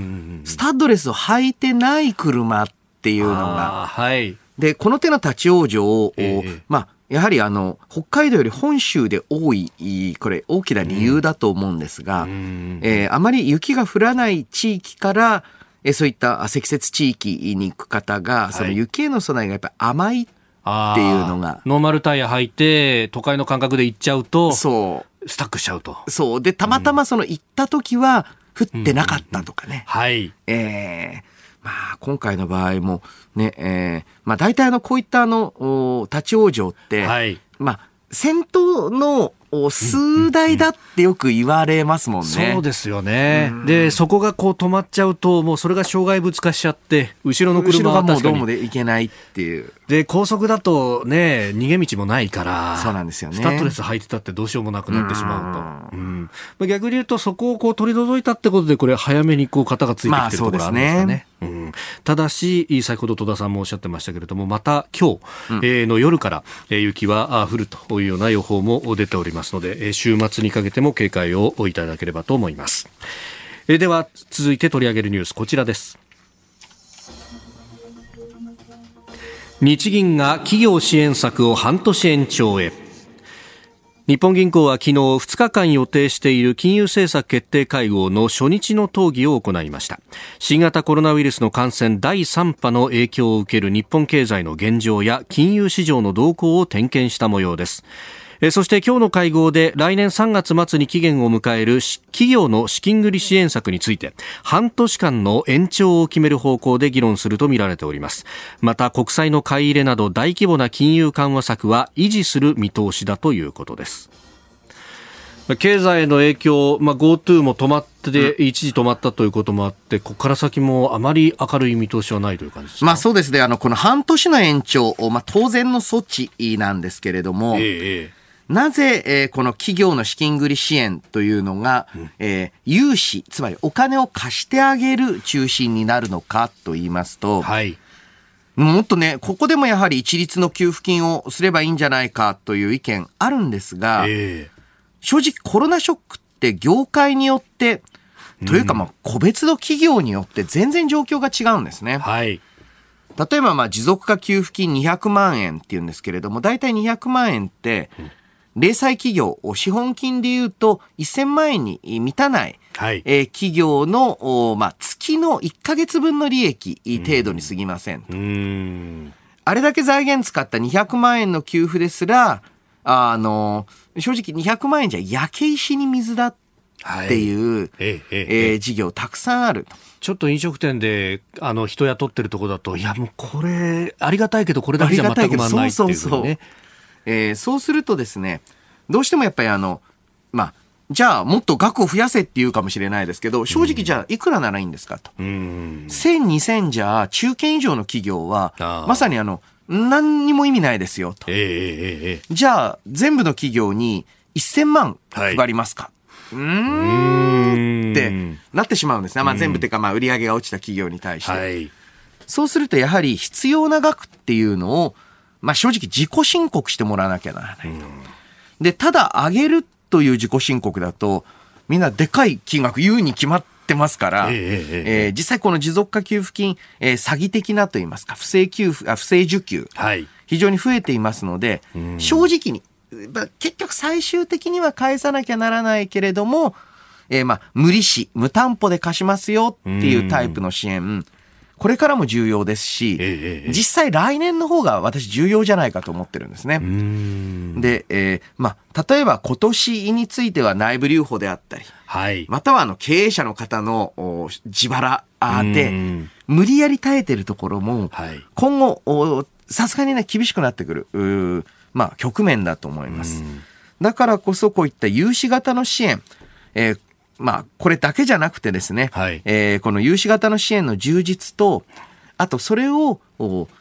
スタッドレスを履いてない車っていうのが、はい、で、この手の立ち往生を、えー、まあ、やはりあの、北海道より本州で多い、これ大きな理由だと思うんですが、えー、あまり雪が降らない地域から、えそういった積雪地域に行く方が、その雪への備えがやっぱり甘いっていうのが。ノーマルタイヤ履いて、都会の感覚で行っちゃうと、そう。スタックしちゃうと。そう。で、たまたまその行った時は、降ってなかったとかね。はい。ええー、まあ、今回の場合も、ね、えー、まあ、大体あの、こういったあの、立ち往生って、はい。まあ、先頭の数台だってよく言われますもんね。そうですよね。で、そこがこう止まっちゃうと、もうそれが障害物化しちゃって、後ろの車がもうどうもでいけないっていう。で、高速だとね、逃げ道もないから、そうなんですよね。スタッドレス履いてたってどうしようもなくなってしまうと。うん、まあ、逆に言うと、そこをこう取り除いたってことで、これ早めにこう型がついてきてるところあるんですかね。うん、ただし、先ほど戸田さんもおっしゃってましたけれども、また今日、の夜から、えー、雪は降るというような予報も出ておりますので、えー、週末にかけても警戒をいただければと思います。えー、では、続いて取り上げるニュース、こちらです。日銀が企業支援策を半年延長へ。日本銀行は昨日2日間予定している金融政策決定会合の初日の討議を行いました。新型コロナウイルスの感染第3波の影響を受ける日本経済の現状や金融市場の動向を点検した模様です。そして今日の会合で来年3月末に期限を迎える企業の資金繰り支援策について半年間の延長を決める方向で議論するとみられております。また国債の買い入れなど大規模な金融緩和策は維持する見通しだということです。経済への影響、まあ、GoTo も止まって、一時止まったということもあって、ここから先もあまり明るい見通しはないという感じですまあそうですね、あのこの半年の延長、まあ、当然の措置なんですけれども、ええなぜ、えー、この企業の資金繰り支援というのが、うん、えー、融資、つまりお金を貸してあげる中心になるのかと言いますと、はい、もっとね、ここでもやはり一律の給付金をすればいいんじゃないかという意見あるんですが、えー、正直コロナショックって業界によって、というかまあ個別の企業によって全然状況が違うんですね。はい。例えばまあ持続化給付金200万円っていうんですけれども、大体200万円って、うん零細企業、資本金で言うと1000万円に満たない、はい、えー、企業の、まあ、月の1ヶ月分の利益程度に過ぎませんと。ん。あれだけ財源使った200万円の給付ですら、あの、正直200万円じゃ焼け石に水だっていう、はい、えええー、事業たくさんあるちょっと飲食店であの人雇ってるとこだと、いやもうこれ、ありがたいけど、これだけじゃ全く回らないっていうね。そうそうそうえー、そうするとですね、どうしてもやっぱりあの、まあ、じゃあもっと額を増やせって言うかもしれないですけど、正直じゃあいくらならいいんですかと。1000、2000じゃあ中堅以上の企業は、まさにあの、何にも意味ないですよと。えー、じゃあ全部の企業に1000万配りますか、はい、うーんってなってしまうんですね。まあ全部っていうかまあ売り上げが落ちた企業に対して。はい、そうするとやはり必要な額っていうのをまあ、正直自己申告してもらわなきゃならないと。で、ただ上げるという自己申告だと、みんなでかい金額言うに決まってますから、えー、えー、実際この持続化給付金、えー、詐欺的なと言いますか、不正給付、あ不正受給、はい、非常に増えていますので、正直に、まあ、結局最終的には返さなきゃならないけれども、えー、まあ、無利子、無担保で貸しますよっていうタイプの支援、これからも重要ですし、え実際来年の方が私重要じゃないかと思ってるんですね。で、えー、まあ、例えば今年については内部留保であったり、はい、またはあの経営者の方の自腹で、無理やり耐えてるところも、はい、今後、さすがにね、厳しくなってくる。まあ、局面だと思います。だからこそこういった融資型の支援、えー、まあ、これだけじゃなくてですね、はい、えー、この融資型の支援の充実と、あとそれを、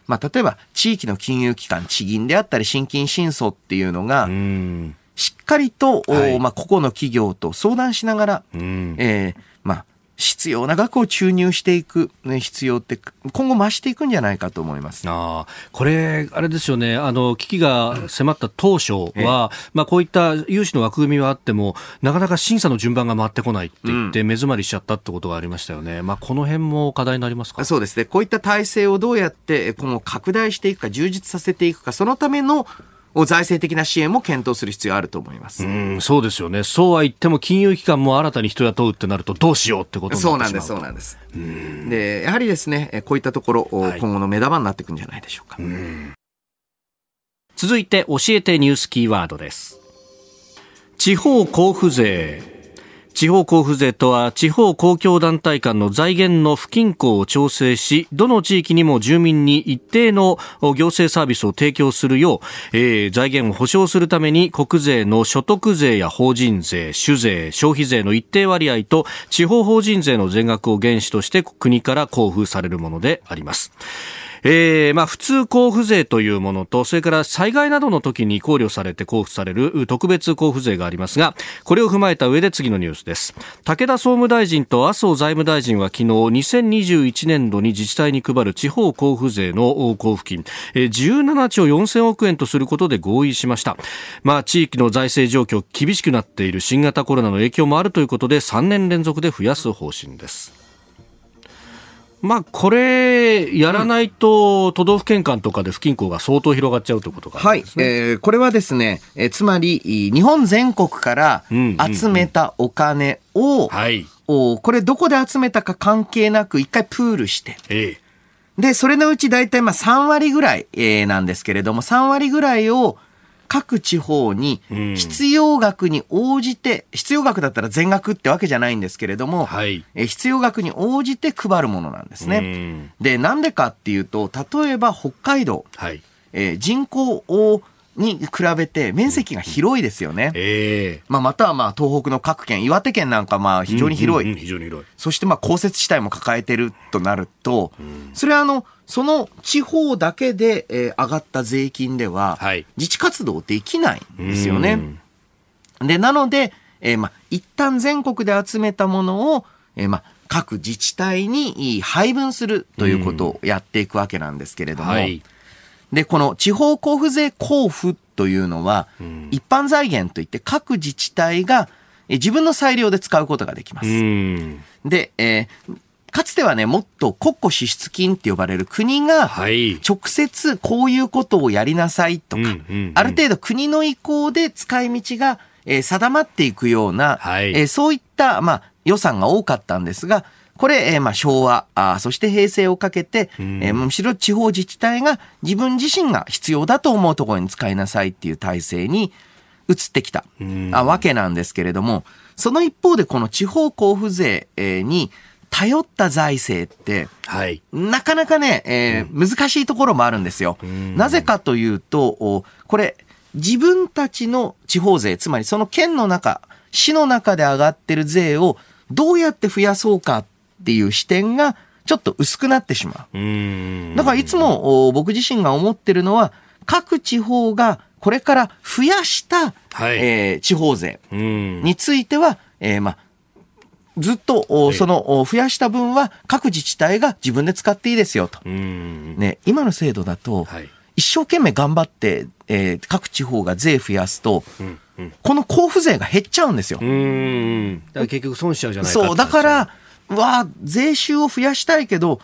まあ、例えば地域の金融機関、地銀であったり、新金新措っていうのが、しっかりと、はい、まあ、個々の企業と相談しながら、えー、まあ、必要な額を注入していく、ね、必要って今後増していくんじゃないかと思います。あこれ、あれですよね。あの危機が迫った当初は、まあ、こういった融資の枠組みはあってもなかなか審査の順番が回ってこないって言って、目詰まりしちゃったってことがありましたよね、まあ、この辺も課題になりますか？そうですね。こういった体制をどうやってこの拡大していくか充実させていくかそのための財政的な支援も検討する必要あると思います。うんそうですよね。そうは言っても金融機関も新たに人雇うってなるとどうしようってことそうなんです、そうなんです。で、やはりですね、こういったところ、はい、今後の目玉になっていくんじゃないでしょうか。う続いて教えてニュースキーワードです。地方交付税地方交付税とは地方公共団体間の財源の不均衡を調整しどの地域にも住民に一定の行政サービスを提供するよう、えー、財源を保障するために国税の所得税や法人税酒税消費税の一定割合と地方法人税の全額を原資として国から交付されるものであります。えー、まあ、普通交付税というものと、それから災害などの時に考慮されて交付される特別交付税がありますが、これを踏まえた上で次のニュースです。武田総務大臣と麻生財務大臣は昨日、2021年度に自治体に配る地方交付税の交付金、17兆4000億円とすることで合意しました。まあ、地域の財政状況厳しくなっている新型コロナの影響もあるということで、3年連続で増やす方針です。まあ、これ、やらないと、都道府県間とかで不均衡が相当広がっちゃうということが、ね、はい、えー、これはですね、えー、つまり、日本全国から集めたお金を、はい、おこれどこで集めたか関係なく、一回プールして、ええ、で、それのうち大体まあ3割ぐらい、えー、なんですけれども、3割ぐらいを、各地方に必要額に応じて、必要額だったら全額ってわけじゃないんですけれども、はい、え必要額に応じて配るものなんですね。で、なんでかっていうと、例えば北海道、はい、えー、人口をに比べて面積が広いですよね。えー、まあ、またはまあ東北の各県、岩手県なんかまあ非常に広い。非常に広い。そしてまあ降雪地帯も抱えてるとなると、それはあの、その地方だけで、えー、上がった税金では、自治活動できないんですよね。で、なので、えー、まあ、一旦全国で集めたものを、えー、まあ、各自治体に配分するということをやっていくわけなんですけれども、はい。で、この地方交付税交付というのは、一般財源といって各自治体が自分の裁量で使うことができます。で、えー、かつてはね、もっと国庫支出金って呼ばれる国が、直接こういうことをやりなさいとか、ある程度国の意向で使い道が、え定まっていくような、はい、えそういった、まあ、予算が多かったんですが、これ、えー、まあ昭和あ、そして平成をかけて、えー、むしろ地方自治体が自分自身が必要だと思うところに使いなさいっていう体制に移ってきたあわけなんですけれども、その一方でこの地方交付税、えー、に頼った財政って、はい、なかなかね、えー、難しいところもあるんですよ。なぜかというと、これ、自分たちの地方税、つまりその県の中、市の中で上がってる税をどうやって増やそうかっていう視点がちょっと薄くなってしまう。だからいつも僕自身が思ってるのは、各地方がこれから増やした、はい、えー、地方税については、えー、まあ、ずっと、その、増やした分は各自治体が自分で使っていいですよと。ね、今の制度だと、はい、一生懸命頑張って、えー、各地方が税増やすと、うんうん、この交付税が減っちゃうんですよ。だから結局損しちゃうじゃないかそう、だから、わあ、税収を増やしたいけど、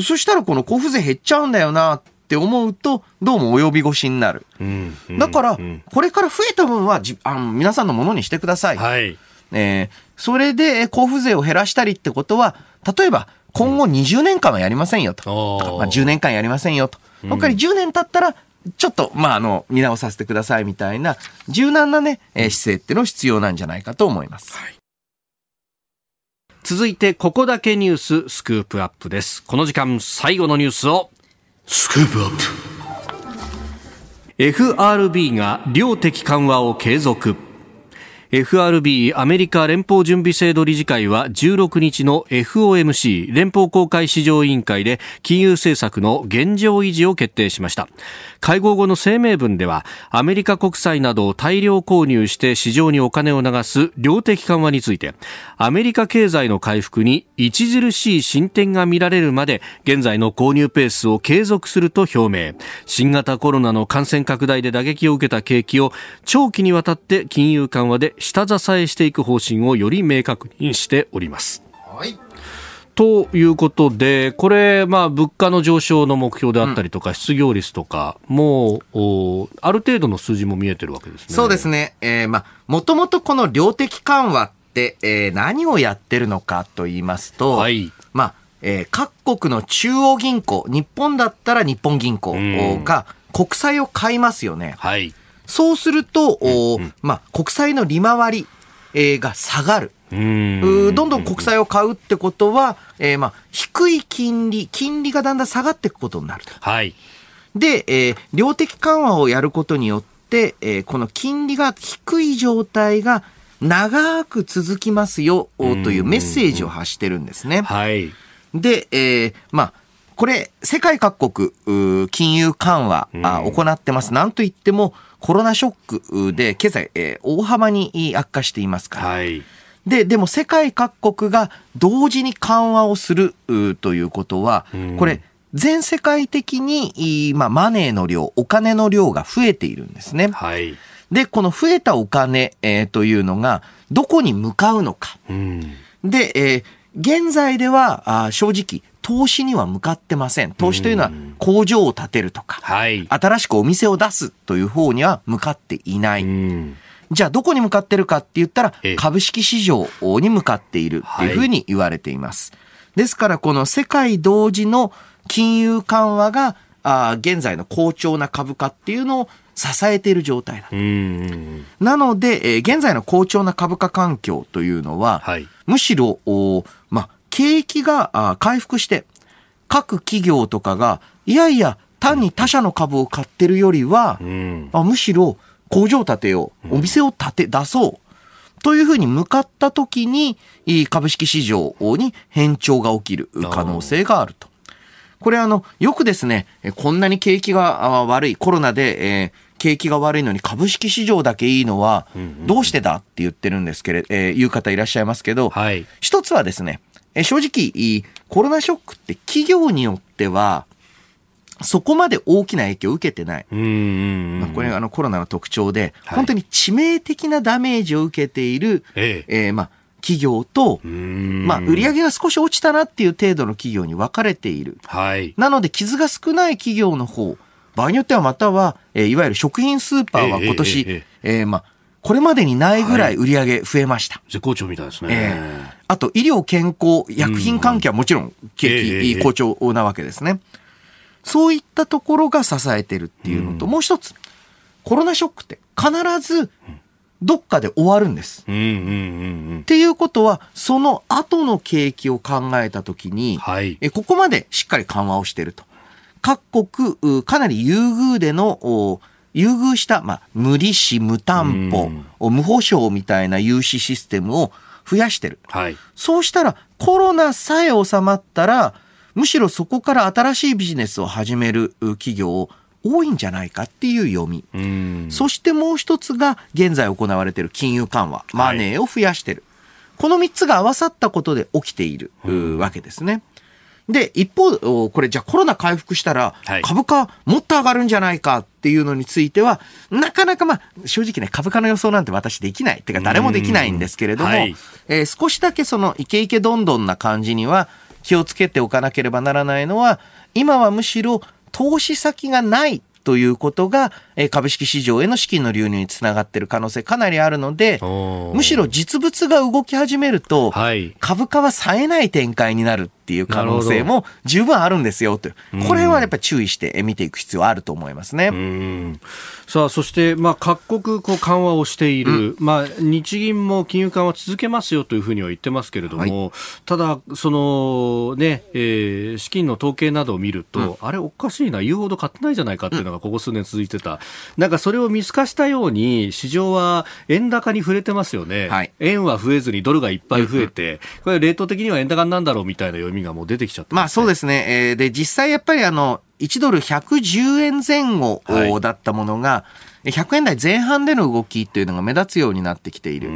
そしたらこの交付税減っちゃうんだよなって思うと、どうも及び腰になる。うんうん、だから、これから増えた分はじあの皆さんのものにしてください。はい、えー、それで交付税を減らしたりってことは、例えば今後20年間はやりませんよと。うん、まあ、10年間やりませんよと。やっぱり10年経ったら、ちょっと、まあ、あの、見直させてくださいみたいな、柔軟なね、えー、姿勢っていうの必要なんじゃないかと思います。はい。続いてここだけニューススクープアップです。この時間最後のニュースを。スクープアップ。FRB が量的緩和を継続 FRB アメリカ連邦準備制度理事会は16日の FOMC 連邦公開市場委員会で金融政策の現状維持を決定しました。会合後の声明文ではアメリカ国債などを大量購入して市場にお金を流す量的緩和についてアメリカ経済の回復に著しい進展が見られるまで現在の購入ペースを継続すると表明。新型コロナの感染拡大で打撃を受けた景気を長期にわたって金融緩和で下支えしていく方針をより明確にしております。はいということで、これ、まあ、物価の上昇の目標であったりとか、うん、失業率とか、もう、ある程度の数字も見えてるわけですね。そうですね。えー、まあ、もともとこの量的緩和って、えー、何をやってるのかと言いますと、はい。まあ、えー、各国の中央銀行、日本だったら日本銀行が国債を買いますよね。はい。そうすると、うんうん、まあ、国債の利回り、えー、が下がる。どんどん国債を買うってことは、えー、まあ、低い金利、金利がだんだん下がっていくことになると。はい。で、えー、量的緩和をやることによって、えー、この金利が低い状態が長く続きますよ、というメッセージを発してるんですね。はい。で、えー、まあ、これ、世界各国、金融緩和、あ行ってます。なんといっても、コロナショックで経済、えー、大幅に悪化していますから。はい。で、でも世界各国が同時に緩和をするということは、これ、全世界的に、まあ、マネーの量、お金の量が増えているんですね。はい。で、この増えたお金、えー、というのが、どこに向かうのか。うん、で、えー、現在では、あ正直、投資には向かってません。投資というのは工場を建てるとか、はい、新しくお店を出すという方には向かっていない。じゃあどこに向かってるかって言ったら、株式市場に向かっているっていうふうに言われています。ですからこの世界同時の金融緩和が、あ現在の好調な株価っていうのを支えている状態だ。なので、えー、現在の好調な株価環境というのは、はい、むしろ、まあ、景気が回復して、各企業とかが、いやいや、単に他社の株を買ってるよりは、うん、あむしろ工場建てよう、お店を建て、出そう。というふうに向かった時に、株式市場に変調が起きる可能性があると。これあの、よくですね、こんなに景気が悪い、コロナで、えー、景気が悪いのに株式市場だけいいのは、どうしてだって言ってるんですけれど、えー、言う方いらっしゃいますけど、はい、一つはですね、え正直、コロナショックって企業によっては、そこまで大きな影響を受けてない。まあ、これがあのコロナの特徴で、はい、本当に致命的なダメージを受けている、えええー、まあ、企業と、まあ、売上が少し落ちたなっていう程度の企業に分かれている。はい。なので、傷が少ない企業の方、場合によってはまたは、えー、いわゆる食品スーパーは今年、えー、えー、えー、まあ、これまでにないぐらい売り上げ増えました。はい、絶好調みたいですね。えー、あと、医療健康、薬品関係はもちろん、景気好調なわけですね。そういったところが支えてるっていうのと、もう一つ、コロナショックって必ず、どっかで終わるんです。っていうことは、その後の景気を考えたときに、はい、えここまでしっかり緩和をしてると。各国、かなり優遇での優遇した、まあ、無利子、無担保、無保証みたいな融資システムを増やしてる。はい、そうしたら、コロナさえ収まったら、むしろそこから新しいビジネスを始める企業多いんじゃないかっていう読み。そしてもう一つが、現在行われている金融緩和、マネーを増やしてる。はい、この三つが合わさったことで起きているわけですね。で、一方、これじゃあコロナ回復したら、株価もっと上がるんじゃないかっていうのについては、なかなかまあ、正直ね、株価の予想なんて私できない。ってか誰もできないんですけれども、はい、えー、少しだけそのイケイケどんどんな感じには気をつけておかなければならないのは、今はむしろ投資先がないということが、え株式市場への資金の流入につながっている可能性かなりあるので、むしろ実物が動き始めると、はい、株価は冴えない展開になるっていう可能性も十分あるんですよと。これはやっぱり注意して見ていく必要あると思いますね。さあ、そして、まあ、各国こう緩和をしている、うん、まあ、日銀も金融緩和続けますよというふうには言ってますけれども、はい、ただ、そのね、えー、資金の統計などを見ると、うん、あれおかしいな、言うほど買ってないじゃないかっていうのがここ数年続いてた。うん、なんかそれを見透かしたように、市場は円高に触れてますよね。はい、円は増えずにドルがいっぱい増えて、これレート的には円高なんだろうみたいな読みがもう出てきちゃって、ね、まあそうですね。えー、で、実際やっぱりあの、1ドル110円前後だったものが、100円台前半での動きっていうのが目立つようになってきている。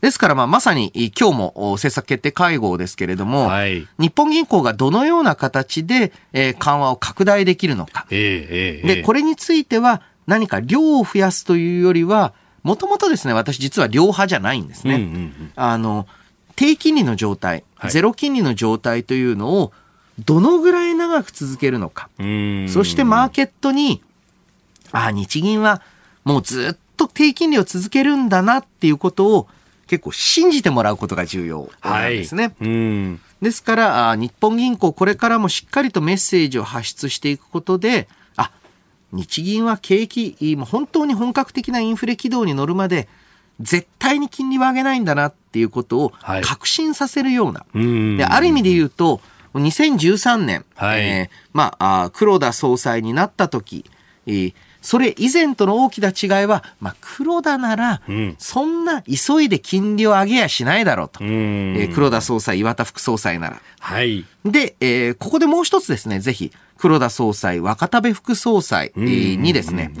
ですから、まあ、まさに今日も政策決定会合ですけれども、はい、日本銀行がどのような形で、えー、緩和を拡大できるのか、えー、で、これについては何か量を増やすというよりは、もともとですね、私実は量派じゃないんですね。うんうんうん、あの、低金利の状態、ゼロ金利の状態というのを、どのぐらい長く続けるのか。そしてマーケットに、ああ、日銀はもうずっと低金利を続けるんだなっていうことを結構信じてもらうことが重要なんですね。はい、ですから、日本銀行これからもしっかりとメッセージを発出していくことで、あ、日銀は景気、本当に本格的なインフレ軌道に乗るまで、絶対に金利は上げないんだなっていうことを確信させるような。はい、である意味で言うと、2013年、はい、えー、まあ、黒田総裁になった時、えー、それ以前との大きな違いは、まあ、黒田なら、そんな急いで金利を上げやしないだろうと。うえー、黒田総裁、岩田副総裁なら。はい。で、えー、ここでもう一つですね、ぜひ、黒田総裁、若田部副総裁、にですね、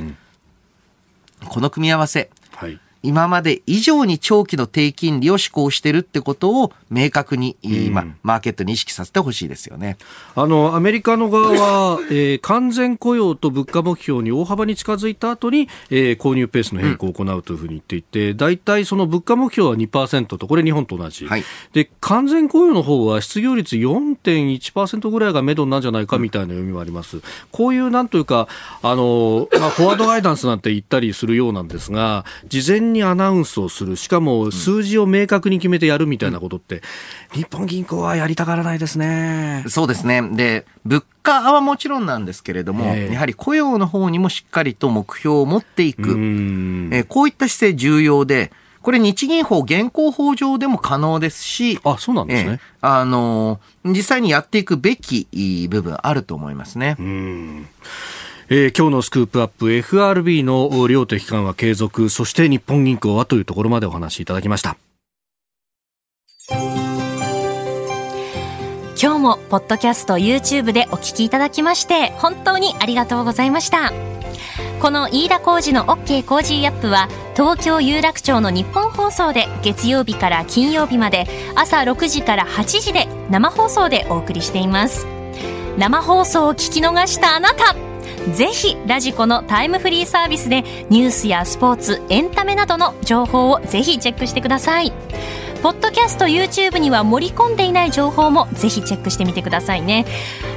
この組み合わせ、はい、今まで以上に長期の低金利を施行してるってことを明確に、今、うん、マーケットに意識させてほしいですよね。あの、アメリカの側は、えー、完全雇用と物価目標に大幅に近づいた後に、えー、購入ペースの変更を行うというふうに言っていて、大、体、その物価目標は2%と、これ日本と同じ。はい、で、完全雇用の方は失業率4.1%ぐらいが目処なんじゃないかみたいな読みもあります。こういうなんというか、あの、まあ、フォワードガイダンスなんて言ったりするようなんですが、事前ににアナウンスをする、しかも数字を明確に決めてやるみたいなことって、日本銀行はやりたがらないですね。そうですね。で、物価はもちろんなんですけれども、やはり雇用の方にもしっかりと目標を持っていく、えー、こういった姿勢重要で、これ日銀法現行法上でも可能ですし、あ、そうなんですね。えー、あの、実際にやっていくべき部分あると思いますね。うんえー、今日のスクープアップ FRB の量的緩和継続そして日本銀行はというところまでお話しいただきました。今日もポッドキャスト YouTube でお聞きいただきまして本当にありがとうございました。この飯田浩二の OK コージーアップは東京有楽町のニッポン放送で月曜日から金曜日まで朝6時から8時で生放送でお送りしています。生放送を聞き逃したあなた。ぜひラジコのタイムフリーサービスでニュースやスポーツ、エンタメなどの情報をぜひチェックしてください。ポッドキャスト YouTube には盛り込んでいない情報もぜひチェックしてみてくださいね。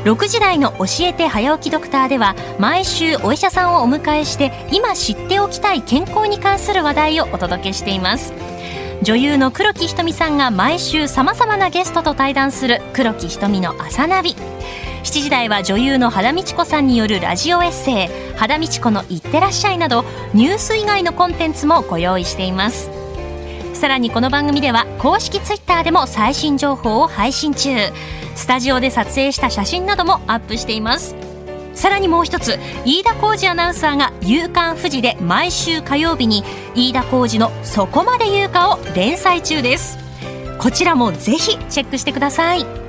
6時台の教えて早起きドクターでは毎週お医者さんをお迎えして今知っておきたい健康に関する話題をお届けしています。女優の黒木瞳さんが毎週さまざまなゲストと対談する黒木瞳の朝ナビ。7時台は女優の肌道子さんによるラジオエッセイ「肌道子のいってらっしゃい」などニュース以外のコンテンツもご用意しています。さらにこの番組では公式ツイッターでも最新情報を配信中。スタジオで撮影した写真などもアップしています。さらにもう一つ飯田浩二アナウンサーが「夕刊富士」で毎週火曜日に飯田浩二の「そこまで言うか」を連載中です。こちらもぜひチェックしてください。